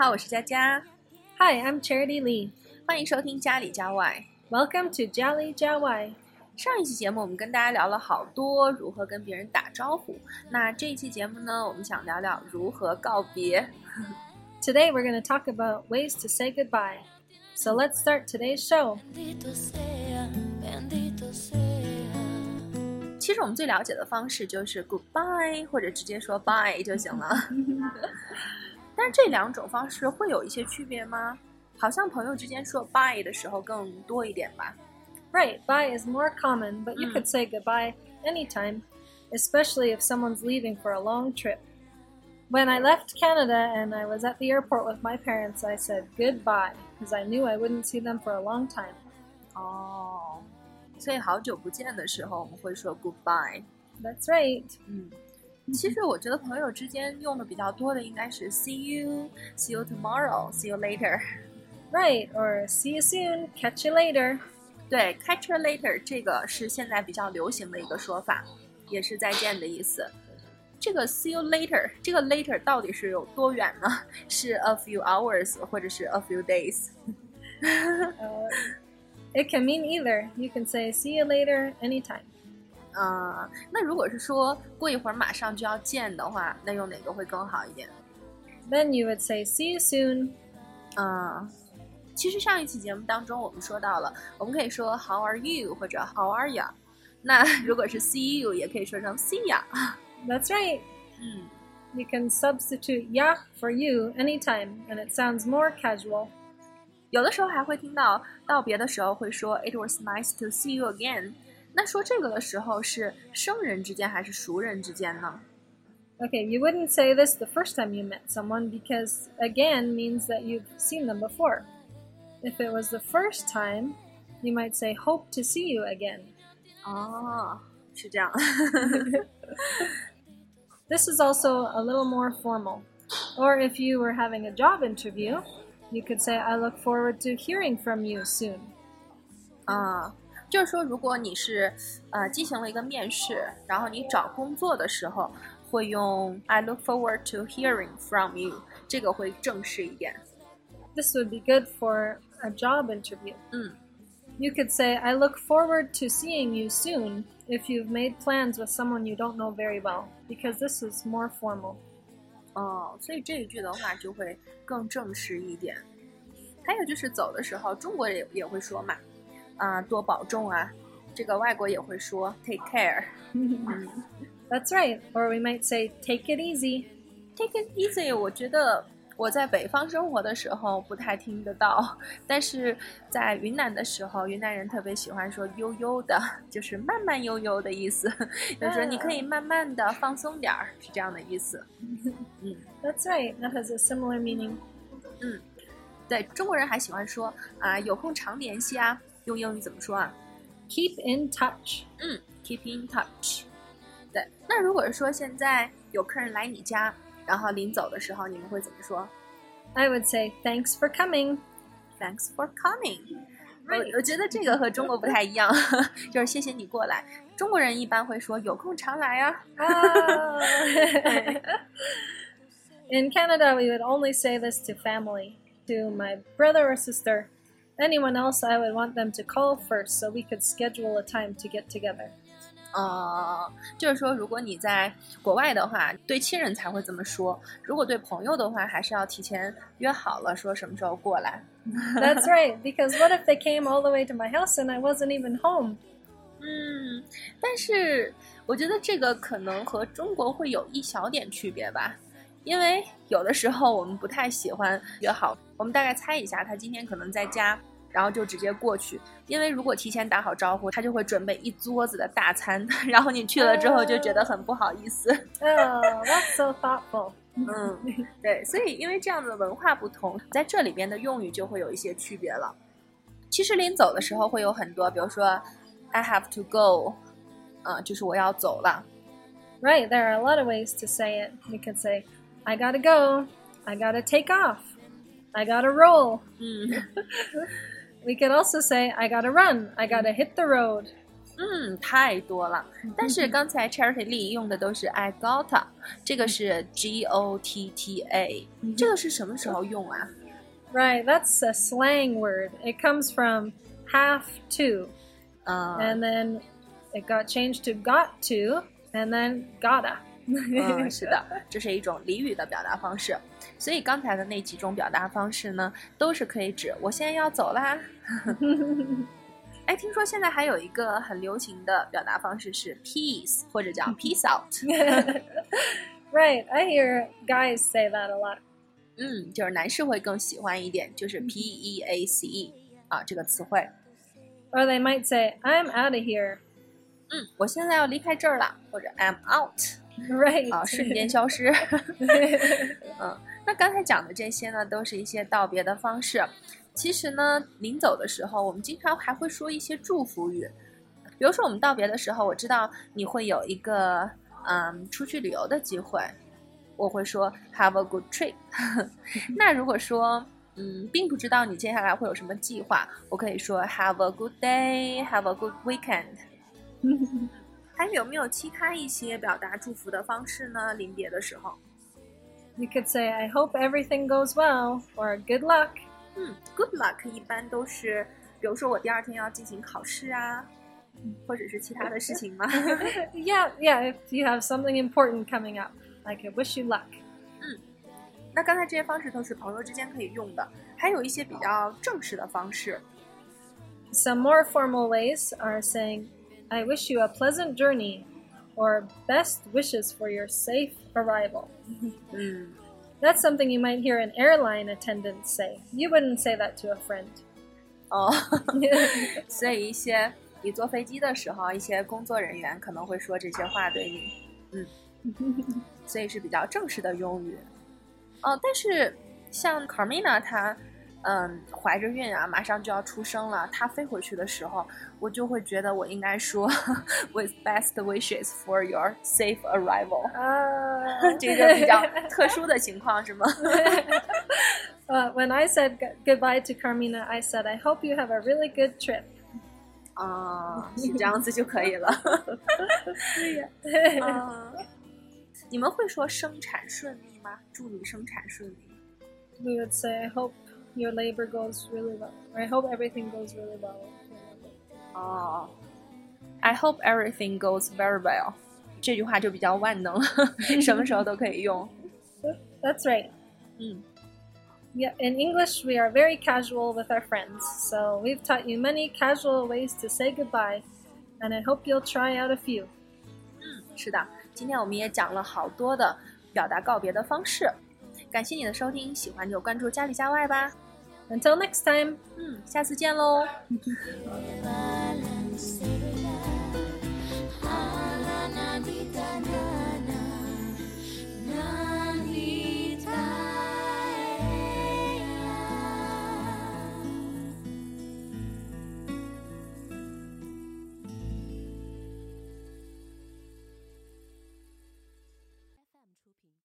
好，我是佳佳， Hi, I'm Charity Lee. 欢迎收听家里家外。 Welcome to Jolly Jawai. 上一期节目我们跟大家聊了好多如何跟别人打招呼，那这一期节目呢，我们想聊聊如何告别。 Today we're going to talk about ways to say goodbye. So let's start today's show. Bendito sea, bendito sea. 其实我们最了解的方式就是 goodbye 或者直接说 bye 就行了。 但是这两种方式会有一些区别吗？好像朋友之间说 bye 的时候更多一点吧。 Right, bye is more common, but you Mm. could say goodbye anytime, especially if someone's leaving for a long trip. When I left Canada and I was at the airport with my parents, I said goodbye because I knew I wouldn't see them for a long time. 哦，所以好久不见的时候我们会说 goodbye。 That's right. 嗯， 其实我觉得朋友之间用的比较多的应该是 see you，see you tomorrow，see you later。 Right, or see you soon, catch you later. 对，catch you later 这个是现在比较流行的一个说法，也是再见的意思。这个 see you later，这个 later 到底是有多远呢？是 a few hours 或者是 a few days？ Uh, it can mean either. You can say see you later anytime. 啊、那如果是说过一会儿马上就要见的话，那用哪个会更好一点？ Then you would say see you soon. 嗯，其实上一期节目当中我们说到了，我们可以说 How are you 或者 How are ya。那如果是 See you，也可以说成 See ya。 That's right. 嗯， You can substitute ya for you anytime, and it sounds more casual. 有的时候还会听到道别的时候会说 It was nice to see you again。 那说这个的时候是生人之间还是熟人之间呢？ Okay, you wouldn't say this the first time you met someone because again means that you've seen them before. If it was the first time, you might say hope to see you again. 哦，是这样。 This is also a little more formal. Or if you were having a job interview, you could say I look forward to hearing from you soon. 啊， 就是说，如果你是呃进行了一个面试，然后你找工作的时候，会用 I look forward to hearing from you，这个会正式一点。 This would be good for a job interview. 嗯， You could say, I look forward to seeing you soon if you've made plans with someone you don't know very well, because this is more formal. 哦，所以这一句的话就会更正式一点。还有就是走的时候，中国也也会说嘛， 啊，多保重啊。这个外国也会说 take care。嗯 That's right. Or we might say, take it easy.，take it easy。我觉得我在北方生活的时候不太听得到，但是在云南的时候，云南人特别喜欢说悠悠的，就是慢慢悠悠的意思，就是说你可以慢慢的放松点儿，是这样的意思。嗯。That's right. That has a similar meaning. 嗯对中国人还喜欢说啊，有空常联系啊，用英语怎么说啊？ Keep in touch. 嗯，keep in touch。对，那如果是说现在有客人来你家，然后临走的时候，你们会怎么说 I would say, thanks for coming. ？Thanks for coming。我 Right. 我觉得这个和中国不太一样，就是谢谢你过来。中国人一般会说有空常来啊。 Ah. In Canada, we would only say this to family, to my brother or sister. Anyone else, I would want them to call first so we could schedule a time to get together. 呃，就是说，如果你在国外的话，对亲人才会这么说；如果对朋友的话，还是要提前约好了，说什么时候过来。 That's right, because what if they came all the way to my house and I wasn't even home? 嗯，但是我觉得这个可能和中国会有一小点区别吧， 因为有的时候我们不太喜欢约好，我们大概猜一下他今天可能在家，然后就直接过去，因为如果提前打好招呼，他就会准备一桌子的大餐，然后你去了之后就觉得很不好意思。 Oh, that's so thoughtful. 嗯，对，所以因为这样的文化不同，在这里边的用语就会有一些区别了。其实临走的时候会有很多，比如说 I have to go，啊、就是我要走了。 Right, there are a lot of ways to say it. We could say, I gotta go, I gotta take off, I gotta roll. 嗯 We could also say, I gotta run, I gotta hit the road. 嗯，太多了。但是刚才 Charity Lee 用的都是 I gotta，这个是 G O T T A，这个是什么时候用啊？ Right, that's a slang word. It comes from have to, 嗯 and then it got changed to got to, and then gotta. 嗯，是的，这是一种俚语的表达方式。所以刚才的那几种表达方式呢，都是可以指我现在要走啦。哎，听说现在还有一个很流行的表达方式是 peace，或者叫 peace out。right, I hear guys say that a lot. 嗯，就是男士会更喜欢一点，就是 p e a c e 啊这个词汇。Or they might say, I'm out of here. 嗯，我现在要离开这儿了，或者 I'm out Right. 啊，瞬间消失。嗯，那刚才讲的这些呢，都是一些道别的方式。其实呢，临走的时候，我们经常还会说一些祝福语。比如说，我们道别的时候，我知道你会有一个嗯出去旅游的机会，我会说 Have a good trip。那如果说嗯并不知道你接下来会有什么计划，我可以说 Have a good day，Have a good weekend。还有没有其他一些表达祝福的方式呢？临别的时候， you could say, I hope everything goes well, or good luck. 嗯，Good luck 一般都是，比如说我第二天要进行考试啊，或者是其他的事情吗？ yeah, yeah, if you have something important coming up, like I wish you luck. 那刚才这些方式都是朋友之间可以用的，还有一些比较正式的方式， Some more formal ways are saying, I wish you a pleasant journey, or best wishes for your safe arrival. 嗯 That's something you might hear an airline attendant say. You wouldn't say that to a friend. 哦，所以一些你坐飞机的时候，一些工作人员可能会说这些话对你，嗯，所以是比较正式的用语。哦，但是像 Carmina 她， 嗯，怀着孕啊，马上就要出生了，他飞回去的时候，我就会觉得我应该说 With best wishes for your safe arrival，Uh, 这个比较特殊的情况是吗？uh, when I said goodbye to Carmina, I said, I hope you have a really good trip. 啊、是这样子就可以了。啊，你们会说生产顺利吗？祝你生产顺利。We would say, I hope your labor goes really well. Or I hope everything goes really well. 哦，I hope everything goes very well。这句话就比较万能了，什么时候都可以用。 That's right. 嗯 Yeah, in English, we are very casual with our friends, so we've taught you many casual ways to say goodbye, and I hope you'll try out a few. 嗯，是的，今天我们也讲了好多的表达告别的方式。 感谢你的收听，喜欢就关注家里家外吧。Until next time! 嗯，下次见喽。